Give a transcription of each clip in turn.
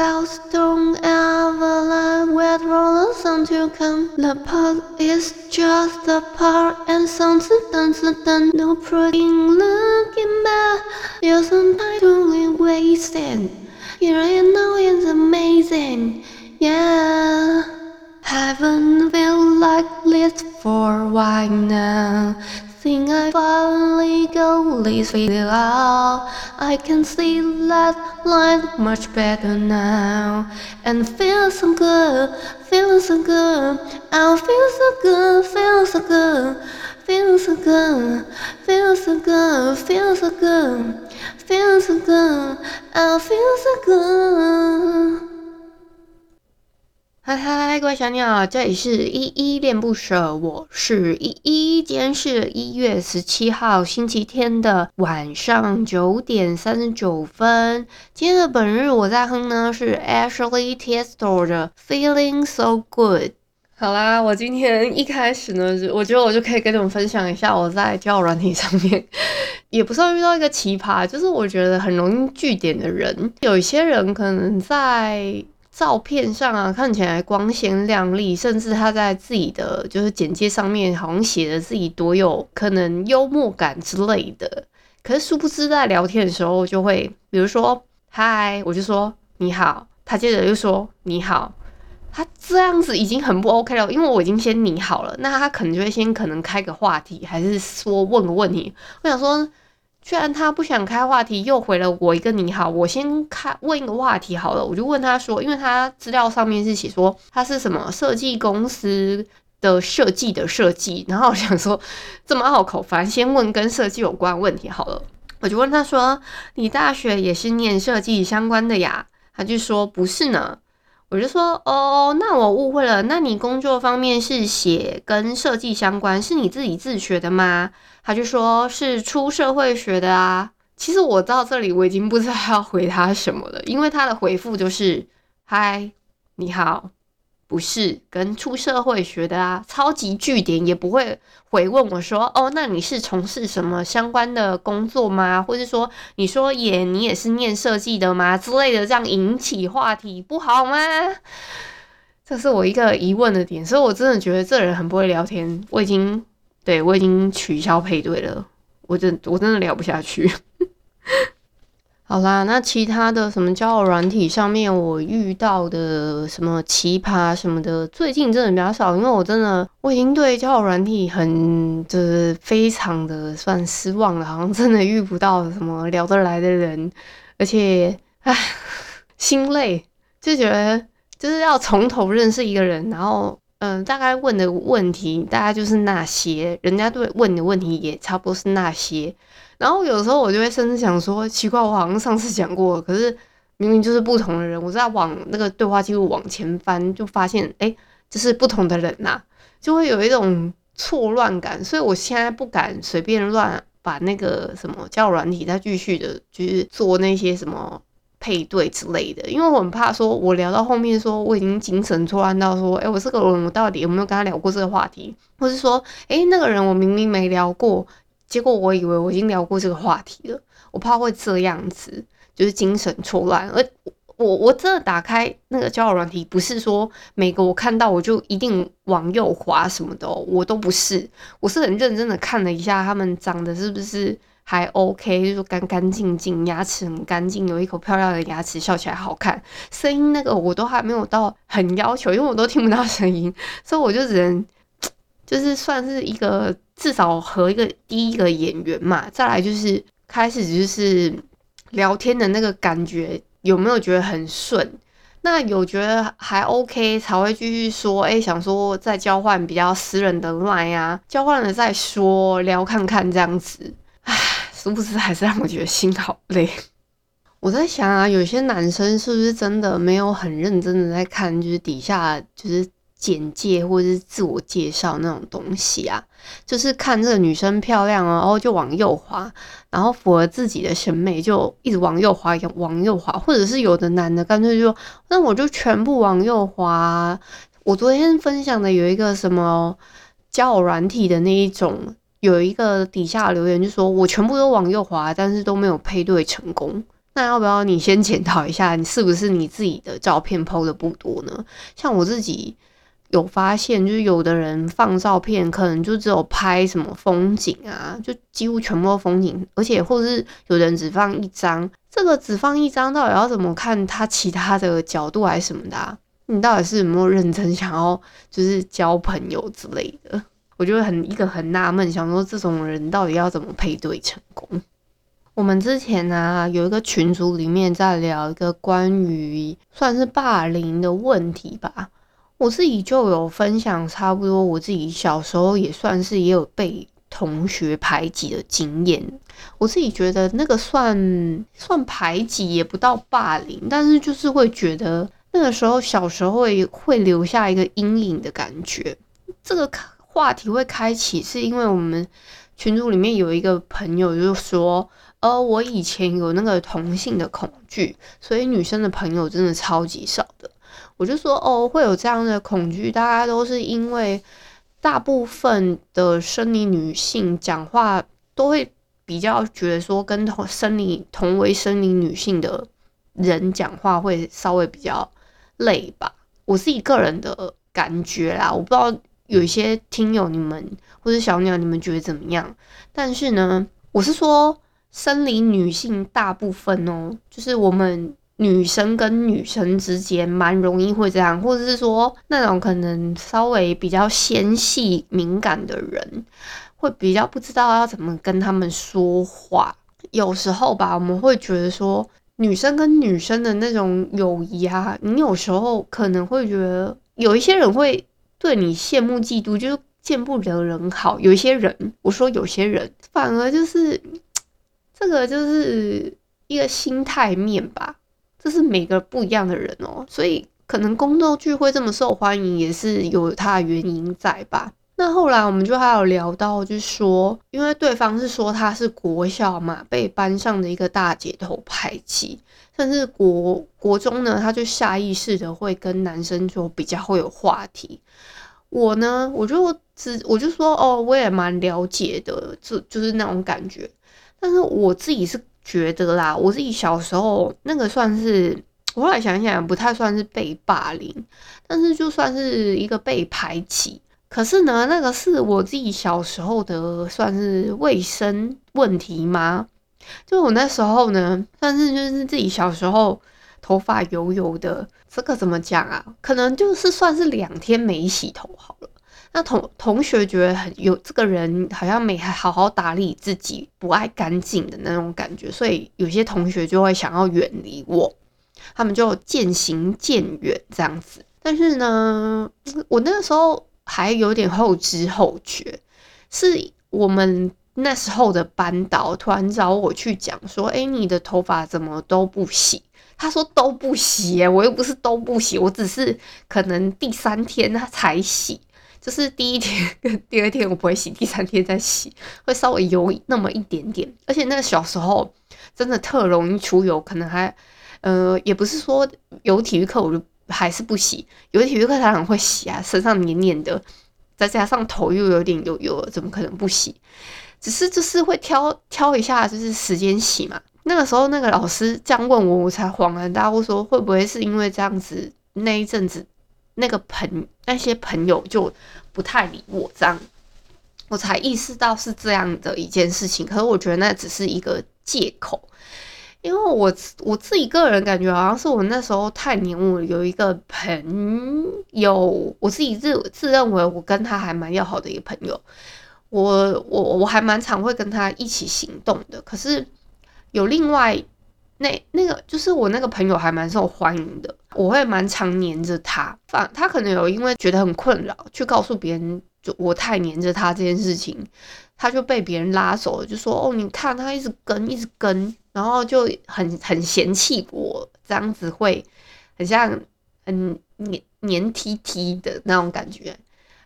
Clouds don't ever let wet rollers until come. The part is just a part, and something done, done. No praying, looking back. You're some time totally wasted. Here am now, it's amazing. Yeah, haven't felt like this for a while now. Think I finally go this figure out. I can see that light much better now. And feel so good, feel so good. I feel so good, feel so good. Feel so good, feel so good, feel so good. Feel so good, I feel so good. 嗨嗨，各位小鸟，这里是依依恋不舍，我是依依。今天是一月十七号星期天的晚上九点三十九分。今天的本日我在哼呢是 Ashley Tisdale 的 Feeling So Good。好啦，我今天一开始呢，我觉得我就可以跟你们分享一下我在交友软体上面，也不算遇到一个奇葩，就是我觉得很容易聚点的人。有一些人可能在。照片上啊，看起来光鲜亮丽，甚至他在自己的就是简介上面好像写的自己多有可能幽默感之类的。可是殊不知在聊天的时候就会，比如说嗨，我就说你好，他接着又说你好，他这样子已经很不 OK 了，因为我已经先你好了，那他可能就会先可能开个话题，还是说问个问题。我想说。居然他不想开话题，又回了我一个你好。我先开问一个话题好了，我就问他说，因为他资料上面是写说他是什么设计公司的设计的设计，然后我想说这么拗口，反正先问跟设计有关问题好了。我就问他说，你大学也是念设计相关的呀？他就说不是呢。我就说哦，那我误会了。那你工作方面是写跟设计相关，是你自己自学的吗？他就说是出社会学的啊。其实我到这里我已经不知道要回他什么了，因为他的回复就是嗨，你好。不是跟出社会学的啊，超级句点也不会回问我说，哦，那你是从事什么相关的工作吗？或者说，你说也你也是念设计的吗？之类的，这样引起话题不好吗？这是我一个疑问的点，所以我真的觉得这人很不会聊天。我已经对我已经取消配对了，我真我真的聊不下去。好啦，那其他的什么交友软体上面我遇到的什么奇葩什么的，最近真的比较少，因为我真的我已经对交友软体很就是非常的算失望了，好像真的遇不到什么聊得来的人，而且唉，心累，就觉得就是要从头认识一个人，然后嗯、大概问的问题大概就是那些，人家对问的问题也差不多是那些。然后有时候我就会甚至想说，奇怪，我好像上次讲过，可是明明就是不同的人。我在往那个对话记录往前翻，就发现，哎，这是不同的人呐，就会有一种错乱感。所以我现在不敢随便乱把那个什么叫软体再继续的，就是做那些什么配对之类的，因为我很怕说，我聊到后面说我已经精神错乱到说，哎，我这个人我到底有没有跟他聊过这个话题，或是说，哎，那个人我明明没聊过。结果我以为我已经聊过这个话题了，我怕会这样子，就是精神错乱。而我我真的打开那个交友软体，不是说每个我看到我就一定往右滑什么的，我都不是，我是很认真的看了一下他们长得是不是还 OK，就是干干净净，牙齿很干净，有一口漂亮的牙齿，笑起来好看，声音那个我都还没有到很要求，因为我都听不到声音，所以我就只能。就是算是一个至少和一个第一个演员嘛，再来就是开始就是聊天的那个感觉有没有觉得很顺？那有觉得还 OK 才会继续说，哎、想说再交换比较私人的 line 啊，交换了再说聊看看这样子，殊不知还是让我觉得心好累。我在想啊，有些男生是不是真的没有很认真的在看，就是底下就是简介或者是自我介绍那种东西啊？就是看这个女生漂亮哦，然后就往右滑，然后符合自己的审美就一直往右滑，往右滑，或者是有的男的干脆就说，那我就全部往右滑。我昨天分享的有一个什么交友软体的那一种，有一个底下留言就说，我全部都往右滑，但是都没有配对成功。那要不要你先检讨一下，你是不是你自己的照片 PO 的不多呢？像我自己有发现，就是有的人放照片，可能就只有拍什么风景啊，就几乎全部都风景，而且或者是有人只放一张，这个只放一张，到底要怎么看他其他的角度还是什么的啊？你到底是有没有认真想要就是交朋友之类的？我就很一个很纳闷，想说这种人到底要怎么配对成功？我们之前呢、有一个群组里面在聊一个关于算是霸凌的问题吧，我自己就有分享差不多，我自己小时候也算是也有被同学排挤的经验。我自己觉得那个算算排挤也不到霸凌，但是就是会觉得那个时候小时候会会留下一个阴影的感觉。这个话题会开启是因为我们群组里面有一个朋友就说。呃，我以前有那个同性的恐惧，所以女生的朋友真的超级少的。我就说，哦，会有这样的恐惧，大家都是因为大部分的生理女性讲话都会比较觉得说，跟同生理同为生理女性的人讲话会稍微比较累吧。我自己个人的感觉啦，我不知道有一些听友你们或者小鸟你们觉得怎么样，但是呢，我是说。生理女性大部分哦，就是我们女生跟女生之间蛮容易会这样，或者是说那种可能稍微比较纤细敏感的人，会比较不知道要怎么跟他们说话。有时候吧，我们会觉得说女生跟女生的那种友谊啊，你有时候可能会觉得有一些人会对你羡慕嫉妒，就是见不得人好。有些人，我说有些人反而就是。这个就是一个心态面吧，这是每个不一样的人哦，所以可能宫斗剧会这么受欢迎，也是有它的原因在吧。那后来我们就还有聊到，就说，因为对方是说他是国小嘛，被班上的一个大姐头排挤，甚至国国中呢，他就下意识的会跟男生就比较会有话题。我呢，我就只我就说哦，我也蛮了解的，就就是那种感觉。但是我自己是觉得啦，我自己小时候那个算是，我后来想想不太算是被霸凌，但是就算是一个被排挤。可是呢，那个是我自己小时候的算是卫生问题吗？就我那时候呢，算是就是自己小时候头发油油的，这个怎么讲啊？可能就是算是两天没洗头好了。那同同学觉得很有这个人好像没好好打理自己，不爱干净的那种感觉，所以有些同学就会想要远离我，他们就渐行渐远这样子。但是呢，我那个时候还有点后知后觉，是我们那时候的班导突然找我去讲说：“哎，你的头发怎么都不洗？”他说都不洗，我又不是都不洗，我只是可能第三天他才洗。就是第一天跟第二天我不会洗，第三天再洗，会稍微油那么一点点。而且那个小时候真的特容易出油，可能还呃也不是说有体育课我就还是不洗，有体育课当然会洗啊，身上黏黏的，再加上头又有点油油，怎么可能不洗？只是就是会挑挑一下，就是时间洗嘛。那个时候那个老师这样问我，我才恍然大悟，说会不会是因为这样子那一阵子。那个朋那些朋友就不太理我，这样我才意识到是这样的一件事情。可是我觉得那只是一个借口，因为我我自己个人感觉好像是我那时候太黏我有一个朋友，我自己自自认为我跟他还蛮要好的一个朋友，我我我还蛮常会跟他一起行动的。可是有另外。那那个就是我那个朋友还蛮受欢迎的，我会蛮常黏着他。反他可能有因为觉得很困扰，去告诉别人就我太黏着他这件事情，他就被别人拉走了，就说哦，你看他一直跟一直跟，然后就很很嫌弃我这样子会很像很黏黏 T T 的那种感觉。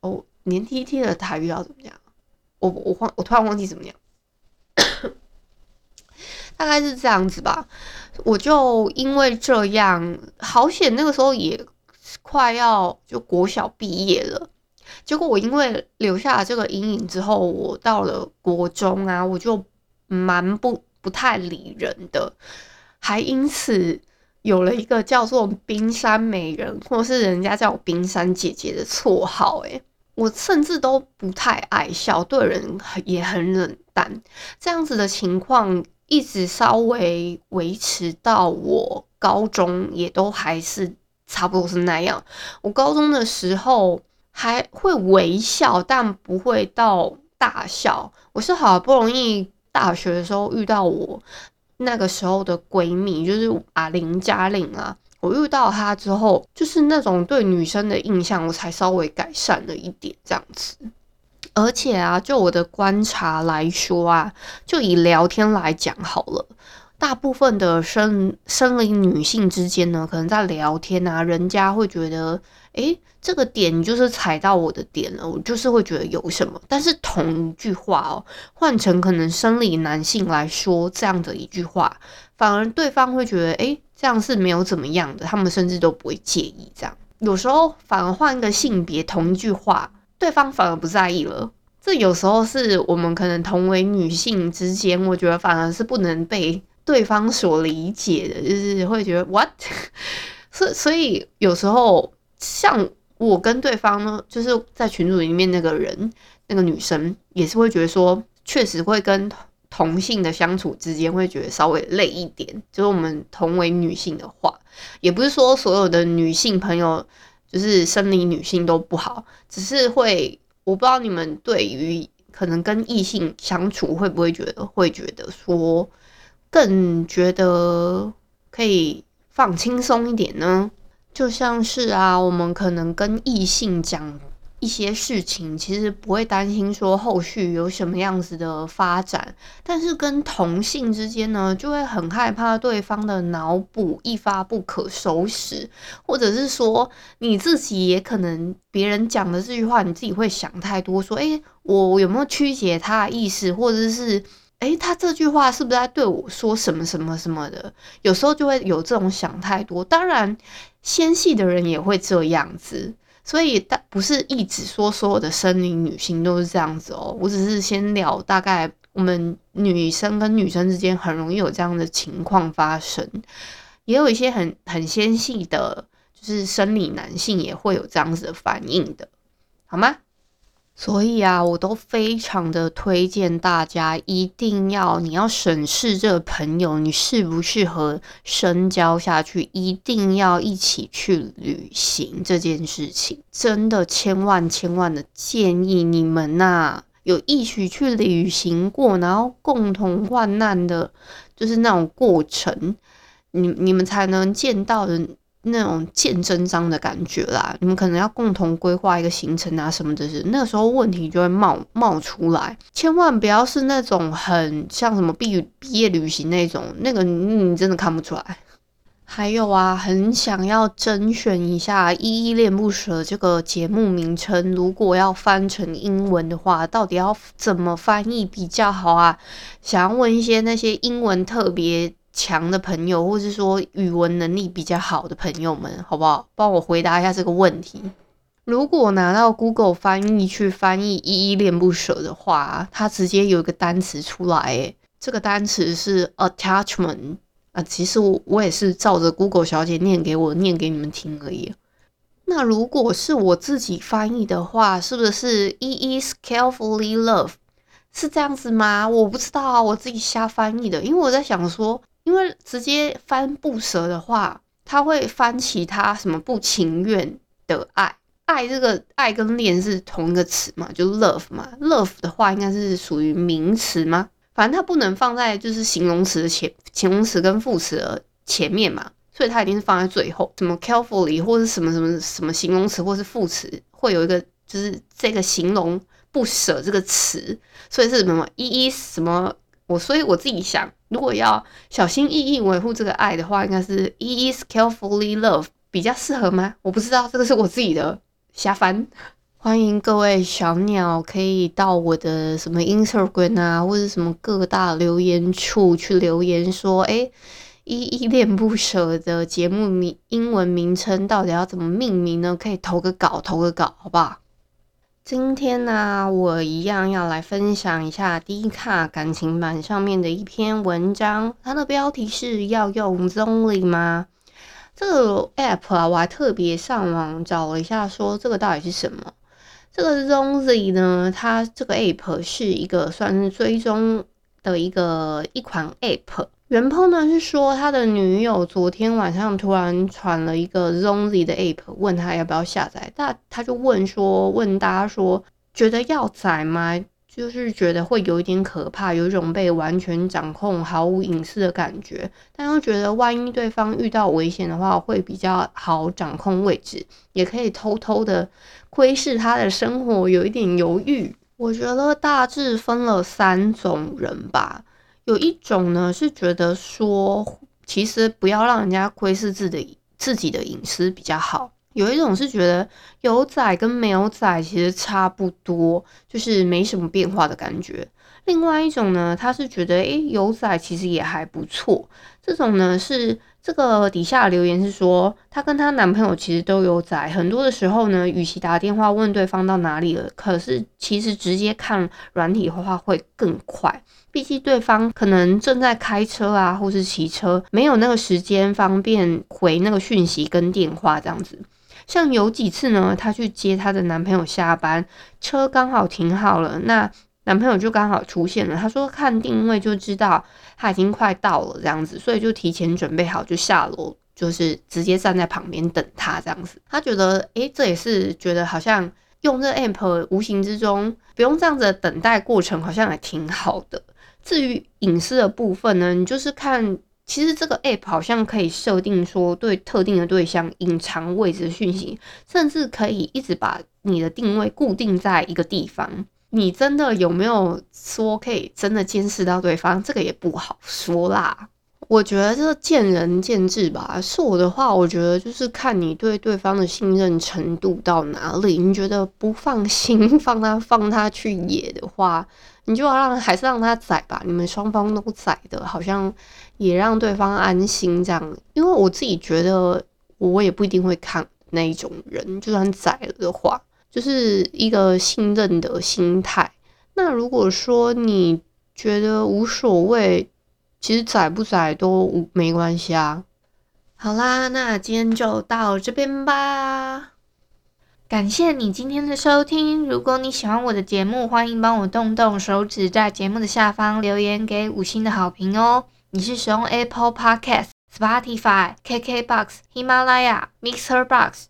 哦，黏 T T 的台语要怎么讲？我我忘我突然忘记怎么样，大概是这样子吧。我就因为这样，好险那个时候也快要就国小毕业了。结果我因为留下了这个阴影之后，我到了国中啊，我就蛮不不太理人的，还因此有了一个叫做冰山美人，或是人家叫我冰山姐姐的绰号。诶，我甚至都不太爱笑，对人也很冷淡，这样子的情况一直稍微维持到我高中，也都还是差不多是那样。我高中的时候。还会微笑，但不会到大笑。我是好不容易大学的时候遇到我那个时候的闺蜜，就是啊林嘉玲啊。我遇到她之后，就是那种对女生的印象，我才稍微改善了一点这样子。而且啊，就我的观察来说啊，就以聊天来讲好了，大部分的生生理女性之间呢，可能在聊天啊，人家会觉得。诶，这个点就是踩到我的点了，我就是会觉得有什么。但是同一句话哦，换成可能生理男性来说这样的一句话，反而对方会觉得，诶，这样是没有怎么样的，他们甚至都不会介意。这样有时候反而换一个性别，同一句话，对方反而不在意了。这有时候是我们可能同为女性之间，我觉得反而是不能被对方所理解的，就是会觉得 what？所所以有时候。像我跟对方呢，就是在群组里面那个人，那个女生也是会觉得说，确实会跟同性的相处之间会觉得稍微累一点。就是我们同为女性的话，也不是说所有的女性朋友就是生理女性都不好，只是会我不知道你们对于可能跟异性相处会不会觉得会觉得说更觉得可以放轻松一点呢？就像是啊，我们可能跟异性讲一些事情，其实不会担心说后续有什么样子的发展，但是跟同性之间呢，就会很害怕对方的脑补一发不可收拾，或者是说你自己也可能别人讲的这句话，你自己会想太多，说，诶，我有没有曲解他的意思，或者是，诶，他这句话是不是在对我说什么什么什么的？有时候就会有这种想太多，当然。纤细的人也会这样子，所以大不是一直说所有的生理女性都是这样子哦。我只是先聊大概我们女生跟女生之间很容易有这样的情况发生，也有一些很很纤细的，就是生理男性也会有这样子的反应的，好吗？所以啊，我都非常的推荐大家，一定要你要审视这个朋友，你适不适合深交下去，一定要一起去旅行这件事情，真的千万千万的建议你们呐、有一起去旅行过，然后共同患难的，就是那种过程，你你们才能见到的。那种见真章的感觉啦，你们可能要共同规划一个行程啊什么的，是那个时候问题就会冒冒出来，千万不要是那种很像什么毕毕业旅行那种，那个你真的看不出来。还有啊，很想要甄选一下《依依恋不舍》这个节目名称，如果要翻成英文的话，到底要怎么翻译比较好啊？想要问一些那些英文特别。强的朋友，或是说语文能力比较好的朋友们，好不好？帮我回答一下这个问题。如果拿到 Google 翻译去翻译“依依恋不舍”的话，它直接有一个单词出来，诶，这个单词是 attachment 啊。其实我我也是照着 Google 小姐念给我念给你们听而已。那如果是我自己翻译的话，是不是 “Ease carefully love” 是这样子吗？我不知道啊，我自己瞎翻译的，因为我在想说。因为直接翻不舍的话，他会翻其他什么不情愿的爱，爱这个爱跟恋是同一个词嘛，就是 love 嘛，love 的话应该是属于名词吗？反正它不能放在就是形容词的前，形容词跟副词的前面嘛，所以它一定是放在最后。什么 carefully 或是什么什么什么形容词或是副词，会有一个就是这个形容不舍这个词，所以是什么一一什么我，所以我自己想。如果要小心翼翼维护这个爱的话，应该是 E is carefully love 比较适合吗？我不知道，这个是我自己的瞎翻。欢迎各位小鸟可以到我的什么 Instagram 啊，或者什么各大留言处去留言说，诶，依依恋不舍的节目名英文名称到底要怎么命名呢？可以投个稿，投个稿，好不好？今天呢、我一样要来分享一下低卡感情版上面的一篇文章，它的标题是要用 Zong-ly 吗？这个 app 啊，我还特别上网找了一下，说这个到底是什么？这个 Zong-ly 呢，它这个 app 是一个算是追踪的一个一款 app。原 po 呢是说他的女友昨天晚上突然传了一个 Zong-ly 的 app，问他要不要下载。他他就问说，问大家说，觉得要载吗？就是觉得会有一点可怕，有一种被完全掌控、毫无隐私的感觉。但又觉得万一对方遇到危险的话，会比较好掌控位置，也可以偷偷的窥视他的生活，有一点犹豫。我觉得大致分了三种人吧。有一种呢是觉得说，其实不要让人家窥视自己自己的隐私比较好。有一种是觉得有仔跟没有仔其实差不多，就是没什么变化的感觉。另外一种呢，他是觉得诶，有仔其实也还不错。这种呢是。这个底下留言是说，她跟她男朋友其实都有载，很多的时候呢，与其打电话问对方到哪里了，可是其实直接看软体的话会更快，毕竟对方可能正在开车啊，或是骑车，没有那个时间方便回那个讯息跟电话这样子。像有几次呢，她去接她的男朋友下班，车刚好停好了，那。男朋友就刚好出现了，他说看定位就知道他已经快到了这样子，所以就提前准备好就下楼，就是直接站在旁边等他这样子。他觉得，诶，这也是觉得好像用这 app 无形之中不用这样子等待过程，好像还挺好的。至于隐私的部分呢，你就是看，其实这个 app 好像可以设定说对特定的对象隐藏位置讯息，甚至可以一直把你的定位固定在一个地方。你真的有没有说可以真的监视到对方？这个也不好说啦。我觉得这见仁见智吧。是我的话，我觉得就是看你对对方的信任程度到哪里。你觉得不放心放他放他去野的话，你就要让还是让他宰吧。你们双方都宰的，好像也让对方安心这样。因为我自己觉得，我也不一定会看那一种人，就算宰了的话。就是一个信任的心态。那如果说你觉得无所谓，其实载不载都没关系啊。好啦，那今天就到这边吧。感谢你今天的收听。如果你喜欢我的节目，欢迎帮我动动手指，在节目的下方留言给五星的好评哦。你是使用 Apple Podcast、Spotify、KKBox、喜马拉雅、Mixherbox。